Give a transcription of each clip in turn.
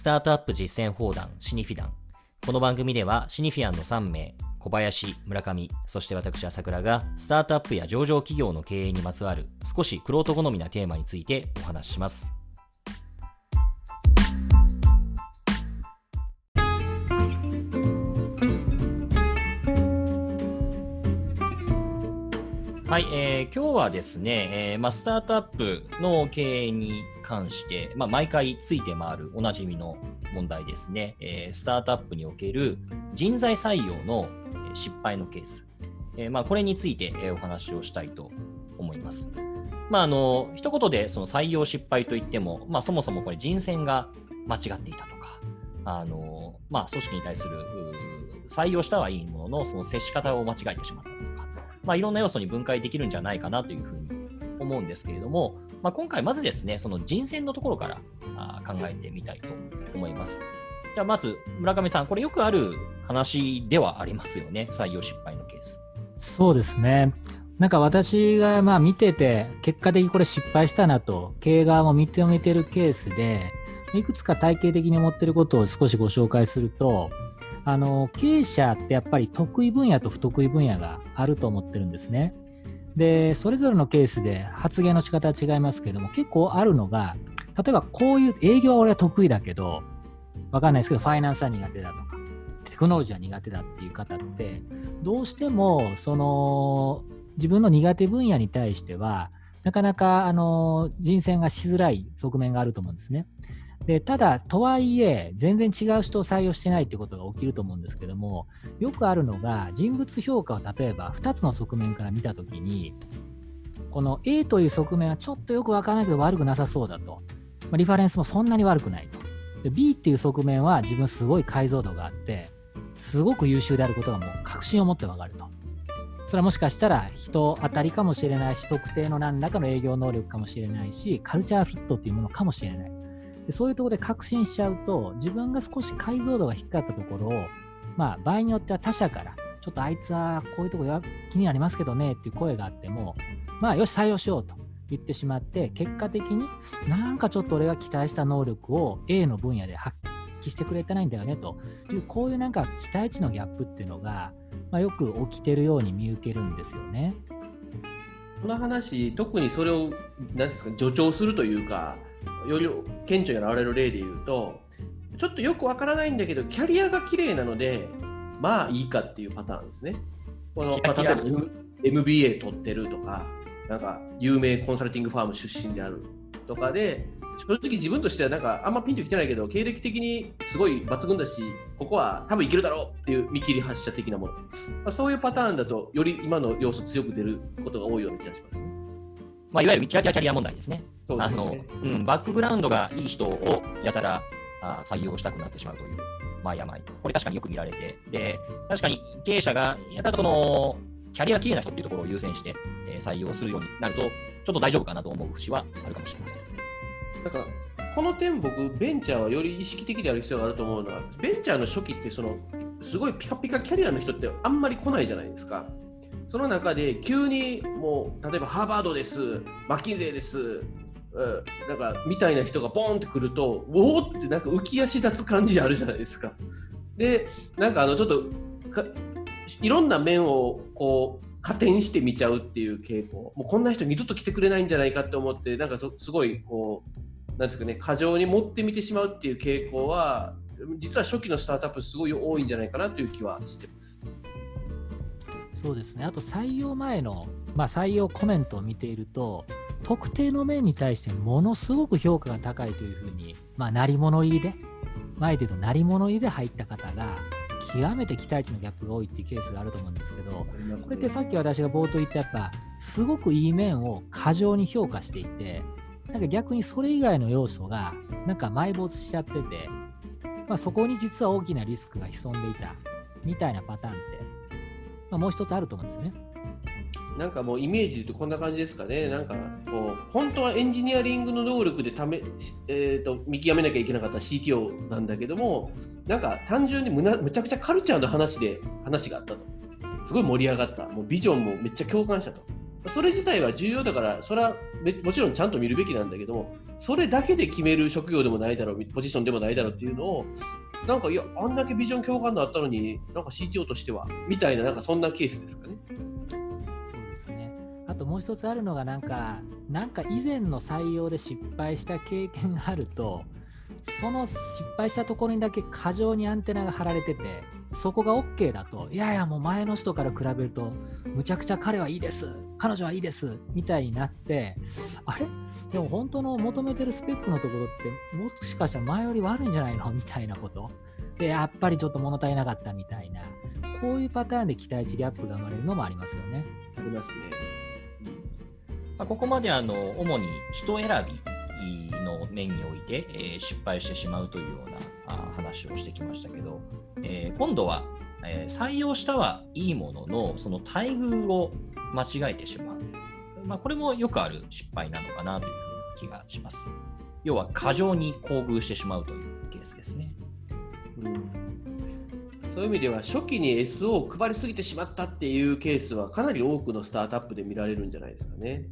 スタートアップ実践砲弾シニフィダン。この番組ではシニフィアンの3名、小林、村上、そして私朝倉がスタートアップや上場企業の経営にまつわる少しクロート好みなテーマについてお話しします。はい、えー、今日はですね、えーま、スタートアップの経営に関して、ま、毎回ついて回るおなじみの問題ですね、えー、スタートアップにおける人材採用の失敗のケース、えーま、これについてお話をしたいと思います。まあ、あの一言でその採用失敗といっても、まあ、そもそもこれ人選が間違っていたとか、あのまあ、組織に対する採用したはいいものの、その接し方を間違えてしまったまあ、いろんな要素に分解できるんじゃないかなというふうに思うんですけれども、まあ、今回まずですね、その人選のところからあ考えてみたいと思います。ではまず、村上さん、これよくある話ではありますよね、採用失敗のケース。そうですね。なんか私がまあ見てて、結果的にこれ失敗したなと、経営側も認めてるケースで、いくつか体系的に持ってることを少しご紹介すると、あの経営者ってやっぱり得意分野と不得意分野があると思ってるんですね。で、それぞれのケースで発言の仕方は違いますけども、結構あるのが、例えばこういう営業は俺は得意だけど、わかんないですけど、ファイナンスは苦手だとか、テクノロジーは苦手だっていう方って、どうしても、その、自分の苦手分野に対しては、なかなかあの人選がしづらい側面があると思うんですね。でただ、とはいえ、全然違う人を採用してないってことが起きると思うんですけども、よくあるのが、人物評価を例えば2つの側面から見たときに、この A という側面はちょっとよくわからないけど悪くなさそうだと。まあ、リファレンスもそんなに悪くないと。で B っていう側面は自分すごい解像度があって、すごく優秀であることがもう確信を持ってわかると。それはもしかしたら人当たりかもしれないし、特定の何らかの営業能力かもしれないし、カルチャーフィットっていうものかもしれない。でそういうところで確信しちゃうと、自分が少し解像度が低かったところを、まあ、場合によっては他者から、ちょっとあいつはこういうとこや気になりますけどねっていう声があっても、まあ、よし、採用しようと言ってしまって、結果的になんかちょっと俺が期待した能力を A の分野で発揮してくれてないんだよねという、こういうなんか期待値のギャップっていうのが、まあ、よく起きてるように見受けるんですよね。この話、特にそれを何ですか助長するというか、より顕著に現れる例で言うとちょっとよくわからないんだけどキャリアが綺麗なのでまあいいかっていうパターンですね。この例えば MBA 取ってるとかなんか有名コンサルティングファーム出身であるとかで正直自分としてはなんかあんまピンときてないけど経歴的にすごい抜群だしここは多分いけるだろうっていう見切り発車的なもの、まあ、そういうパターンだとより今の要素強く出ることが多いような気がしますね。まあ、いわゆるキャリアキャリア問題ですね。すねあのうん、バックグラウンドがいい人をやたらあ採用したくなってしまうという、まあ、病。これ確かによく見られて、で、確かに経営者がやたらその、キャリア綺麗な人っていうところを優先して、えー、採用するようになると、ちょっと大丈夫かなと思う節はあるかもしれません。だからこの点僕ベンチャーはより意識的である必要があると思うのはベンチャーの初期ってそのすごいピカピカキャリアの人ってあんまり来ないじゃないですか。その中で急にもう例えばハーバードです、マッキンゼーです、なんかみたいな人がボーンってくると、おおってなんか浮き足立つ感じあるじゃないですか。で、なんかあのちょっといろんな面をこう加点して見ちゃうっていう傾向、もうこんな人二度と来てくれないんじゃないかって思って、なんかすごいこう、なんですかね、過剰に持ってみてしまうっていう傾向は、実は初期のスタートアップすごい多いんじゃないかなという気はしてます。そうですね、あと採用前の、まあ、採用コメントを見ていると、特定の面に対してものすごく評価が高いというふうに、まあ、鳴り物入りで、前で言うと鳴り物入りで入った方が、極めて期待値のギャップが多いっていうケースがあると思うんですけど、これってさっき私が冒頭言ったやっぱ、すごくいい面を過剰に評価していて、なんか逆にそれ以外の要素が、なんか埋没しちゃってて、まあ、そこに実は大きなリスクが潜んでいたみたいなパターンってまあ、もう一つあると思うんですよね。なんかもうイメージで言うとこんな感じですかね、なんかこう本当はエンジニアリングの能力でため、えーと、見極めなきゃいけなかった CTO なんだけども、なんか単純にむなむちゃくちゃカルチャーの話で話があったと、すごい盛り上がった、もうビジョンもめっちゃ共感したと、それ自体は重要だから、それはもちろんちゃんと見るべきなんだけども、それだけで決める職業でもないだろう、ポジションでもないだろうっていうのを、なんか、いや、あんだけビジョン共感度あったのに、なんか CTO としては、みたいな、なんかそんなケースですかね。そうですね。あともう一つあるのが、なんか、なんか以前の採用で失敗した経験があると、その失敗したところにだけ過剰にアンテナが張られてて、そこが OK だと、いやいや、もう前の人から比べると、むちゃくちゃ彼はいいです、彼女はいいです、みたいになって、あれ？でも本当の求めてるスペックのところって、もしかしたら前より悪いんじゃないの？みたいなこと。で、やっぱりちょっと物足りなかったみたいな、こういうパターンで期待値ギャップが生まれるのもありますよね。ありますね。ま、ここまであの主に人選びの面において、えー、失敗してしまうというようなあ話をしてきましたけど、えー、今度は、えー、採用したはいいもののその待遇を間違えてしまう、まあ、これもよくある失敗なのかなという気がします要は過剰に厚遇してしまうというケースですね、うん、そういう意味では初期に SO を配りすぎてしまったっていうケースはかなり多くのスタートアップで見られるんじゃないですかね。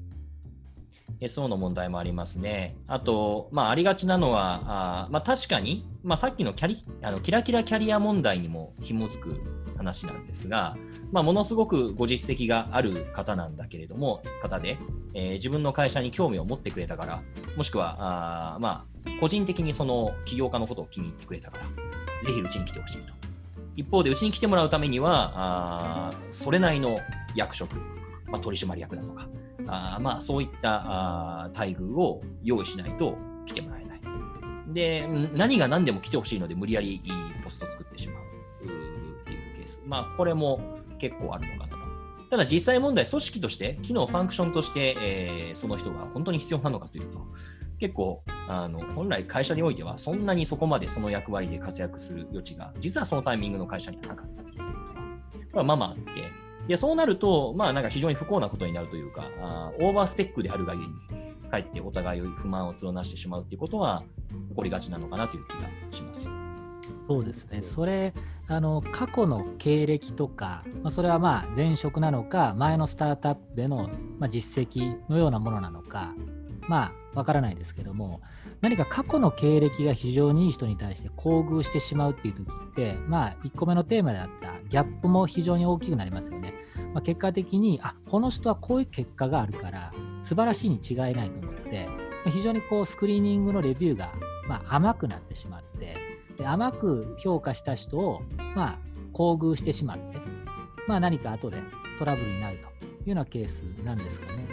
SO の問題もありますね。あと、まあ、ありがちなのは、あまあ、確かに、まあ、さっきのキャリあのキラキラキャリア問題にも紐づく話なんですが、まあ、ものすごくご実績がある方なんだけれども、方で、えー、自分の会社に興味を持ってくれたから、もしくは、あまあ、個人的にその起業家のことを気に入ってくれたから、ぜひうちに来てほしいと。一方で、うちに来てもらうためには、あそれなりの役職、まあ、取締役だとか、あまあ、そういったあ待遇を用意しないと来てもらえない。で、何が何でも来てほしいので、無理やりポストを作ってしまうっていうケース。まあ、これも結構あるのかなと。ただ実際問題、組織として、機能、ファンクションとして、えー、その人が本当に必要なのかというと、結構あの本来会社においてはそんなにそこまでその役割で活躍する余地が実はそのタイミングの会社にはなかったということはこれはまあまああっていやそうなると、まあ、なんか非常に不幸なことになるというかあオーバースペックであるがゆえにかえってお互い不満を募らしてしまうということは起こりがちなのかなという気がします。そうですね、それ、あの過去の経歴とか、まあ、それはまあ前職なのか、前のスタートアップでの、まあ、実績のようなものなのか、まあ、わからないですけども、何か過去の経歴が非常にいい人に対して厚遇してしまうっていう時って、まあ、1個目のテーマであったギャップも非常に大きくなりますよね。まあ、結果的に、あこの人はこういう結果があるから、素晴らしいに違いないと思って、非常にこうスクリーニングのレビューが、まあ、甘くなってしまって、で甘く評価した人を、まあ、厚遇してしまって、まあ、何か後でトラブルになるというようなケースなんですかね。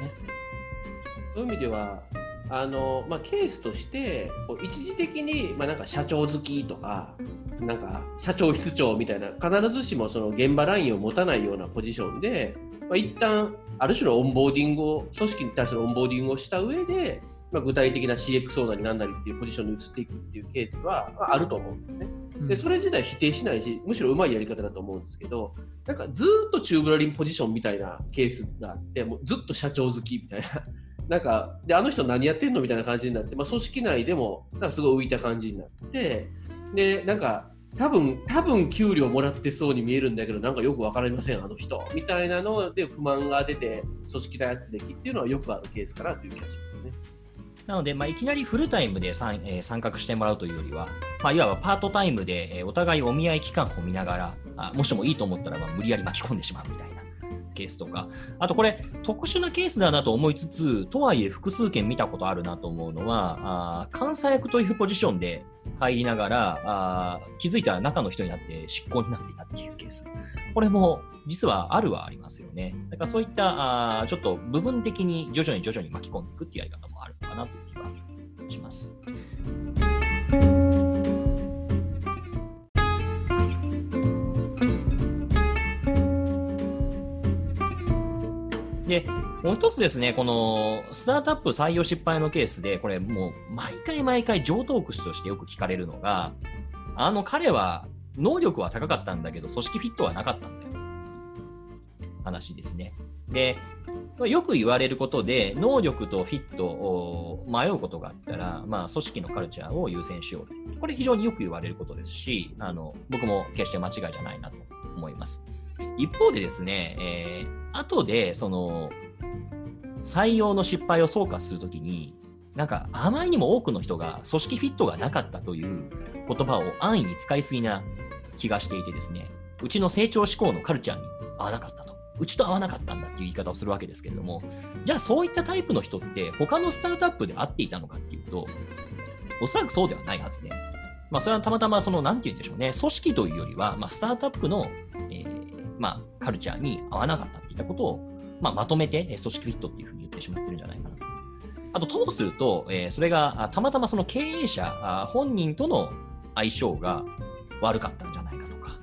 そういう意味ではあの、まあ、ケースとして一時的に、まあ、なんか社長好きとかなんか社長室長みたいな必ずしもその現場ラインを持たないようなポジションで、まあ、一旦ある種のオンボーディングを組織に対してのオンボーディングをした上で、まあ、具体的な CX なりなんなりっていうポジションに移っていくっていうケースは、まあ、あると思うんですね。でそれ自体否定しないしむしろうまいやり方だと思うんですけどなんかずっとチューブラリンポジションみたいなケースがあってもうずっと社長付きみたいななんかであの人何やってんの？みたいな感じになって、まあ、組織内でもなんかすごい浮いた感じになってでなんか多分多分給料もらってそうに見えるんだけどなんかよく分かりませんあの人みたいなので不満が出て組織内圧力っていうのはよくあるケースかなという気がしますね。なので、まあ、いきなりフルタイムで参,、えー、参画してもらうというよりは、まあ、いわばパートタイムで、えー、お互いお見合い期間を見ながらあもしもいいと思ったら、まあ、無理やり巻き込んでしまうみたいな。ケースとか、あとこれ、特殊なケースだなと思いつつ、とはいえ複数件見たことあるなと思うのは、あ監査役というポジションで入りながらあ、気づいたら中の人になって執行になっていたっていうケース。これも実はあるはありますよね。だからそういったあちょっと部分的に徐々に徐々に巻き込んでいくっていうやり方もあるのかなという気はします。で、もう一つですね、このスタートアップ採用失敗のケースで、これもう毎回毎回上等口としてよく聞かれるのが、あの彼は能力は高かったんだけど、組織フィットはなかったんだよ。話ですね。で、よく言われることで、能力とフィットを迷うことがあったら、まあ、組織のカルチャーを優先しよう。これ非常によく言われることですし、あの僕も決して間違いじゃないなと思います。一方でですね、えー、後でその採用の失敗を総括するときに、なんかあまりにも多くの人が組織フィットがなかったという言葉を安易に使いすぎな気がしていてですね、うちの成長志向のカルチャーに合わなかったと。うちと合わなかったんだっていう言い方をするわけですけれども、じゃあそういったタイプの人って他のスタートアップで会っていたのかっていうと、おそらくそうではないはずで、まあ、それはたまたまその、なんて言うんでしょうね、組織というよりは、まあ、スタートアップの、えー、まあ、カルチャーに合わなかったっていったことを、まあ、まとめて、組織フィットっていうふうに言ってしまってるんじゃないかなと。あと、ともすると、えー、それがたまたまその経営者本人との相性が悪かったんじゃないかとか、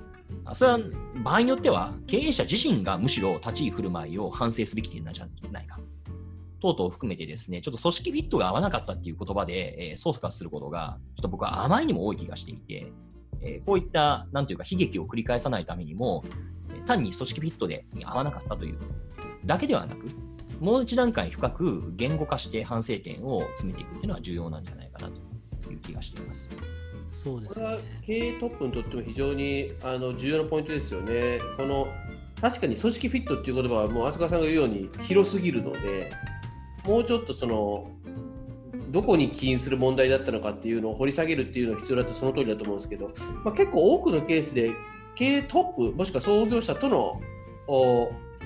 それは場合によっては経営者自身がむしろ立ち居振る舞いを反省すべき点なんじゃないか。等々含めてですね、ちょっと組織フィットが合わなかったっていう言葉で、えー、操作することが、ちょっと僕はあまりにも多い気がしていて、えー、こういった、なんていうか、悲劇を繰り返さないためにも、単に組織フィットで合わなかったというだけではなく、もう一段階深く言語化して反省点を詰めていくっていうのは重要なんじゃないかなという気がしています。そうです、ね、これは経営トップにとっても非常にあの重要なポイントですよね。この確かに組織フィットっていう言葉はもう飛鳥さんが言うように広すぎるので、もうちょっとそのどこに起因する問題だったのかっていうのを掘り下げるっていうのが必要だとその通りだと思うんですけど、まあ、結構多くのケースで経営トップもしくは創業者との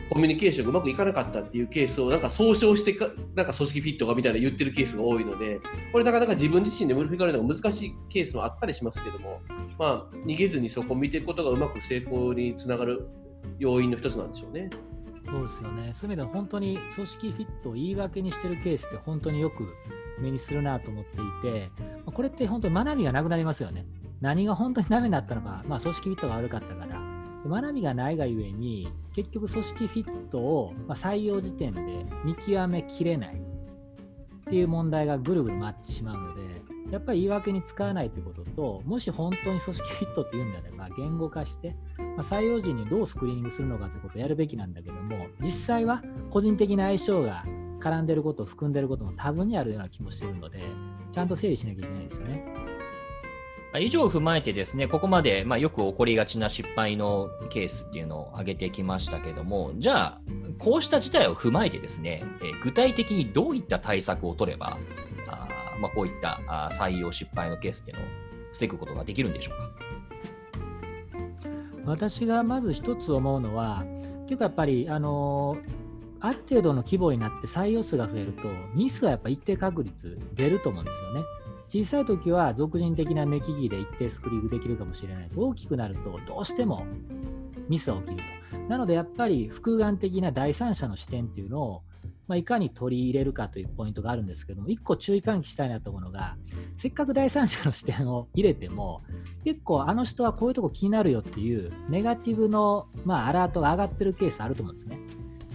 コミュニケーションがうまくいかなかったっていうケースをなんか総称してかなんか組織フィットがみたいな言ってるケースが多いのでこれなかなか自分自身で振り返るのが難しいケースもあったりしますけども、まあ、逃げずにそこを見ていくことがうまく成功につながる要因の一つなんでしょうね。そうですよね。そういう意味では本当に組織フィットを言い訳にしてるケースって本当によく目にするなと思っていて、これって本当に学びがなくなりますよね。何が本当にダメだったのか、まあ、組織フィットが悪かったから、学びがないがゆえに、結局組織フィットを採用時点で見極めきれないっていう問題がぐるぐる回ってしまうので、やっぱり言い訳に使わないということと、もし本当に組織フィットっていうんであれば、言語化して、まあ、採用時にどうスクリーニングするのかということをやるべきなんだけども、実際は個人的な相性が絡んでることを、含んでることも多分にあるような気もしてるので、ちゃんと整理しなきゃいけないですよね。以上を踏まえてですね、ここまで、まあ、よく起こりがちな失敗のケースっていうのを挙げてきましたけども、じゃあ、こうした事態を踏まえてですね、え具体的にどういった対策を取れば、あまあ、こういったあ採用失敗のケースっていうのを防ぐことができるんでしょうか？私がまず一つ思うのは、結構やっぱり、あのある程度の規模になって採用数が増えると、ミスはやっぱ一定確率出ると思うんですよね。小さい時は俗人的な目利きで一定スクリーンできるかもしれないです。大きくなるとどうしてもミスが起きると。なのでやっぱり複眼的な第三者の視点っていうのを、まあ、いかに取り入れるかというポイントがあるんですけども、1個注意喚起したいなと思うのが、せっかく第三者の視点を入れても、結構あの人はこういうとこ気になるよっていうネガティブの、まあ、アラートが上がってるケースあると思うんですね。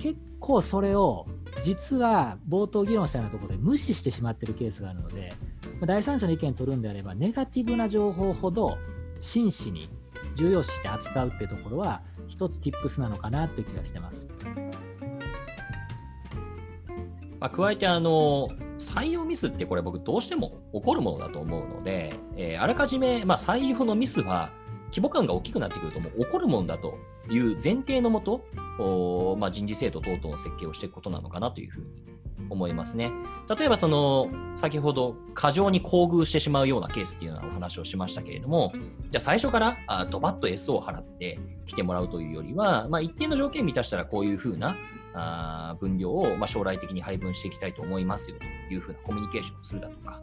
結構それを実は冒頭議論したようなところで無視してしまってるケースがあるので、第三者の意見を取るんであれば、ネガティブな情報ほど真摯に重要視して扱うっていうところは、一つ tips なのかなという気がしてます。まあ、加えてあの、採用ミスってこれ僕どうしても起こるものだと思うので、えー、あらかじめ、まあ、採用のミスは規模感が大きくなってくるともう起こるものだという前提のもと、まあ、人事制度等々の設計をしていくことなのかなというふうに思いますね。例えばその先ほど過剰に厚遇してしまうようなケースっていうようなお話をしましたけれどもじゃあ最初からあドバッと S を払って来てもらうというよりは、まあ、一定の条件満たしたらこういうふうなあ分量を、まあ、将来的に配分していきたいと思いますよというふうなコミュニケーションをするだとか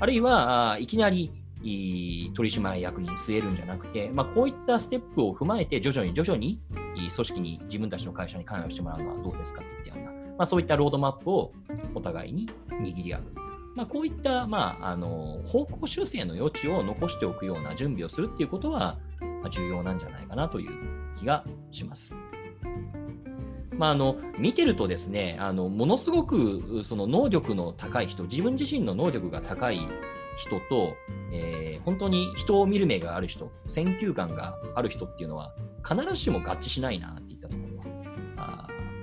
あるいはあいきなり取締役に据えるんじゃなくて、まあ、こういったステップを踏まえて徐々に徐々に組織に自分たちの会社に関与してもらうのはどうですかって言ってようなまあ、そういったロードマップをお互いに握り合う。まあ、こういった、まあ、あの方向修正の余地を残しておくような準備をするっていうことは、まあ、重要なんじゃないかなという気がします。まあ、あの見てるとですねあのものすごくその能力の高い人自分自身の能力が高い人と、えー、本当に人を見る目がある人選球眼がある人っていうのは必ずしも合致しないなっ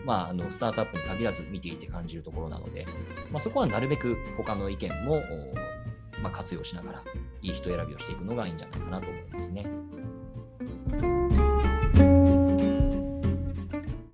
まあ、あのスタートアップに限らず見ていて感じるところなので、まあ、そこはなるべく他の意見も、まあ、活用しながら、いい人選びをしていくのがいいんじゃないかなと思いますね。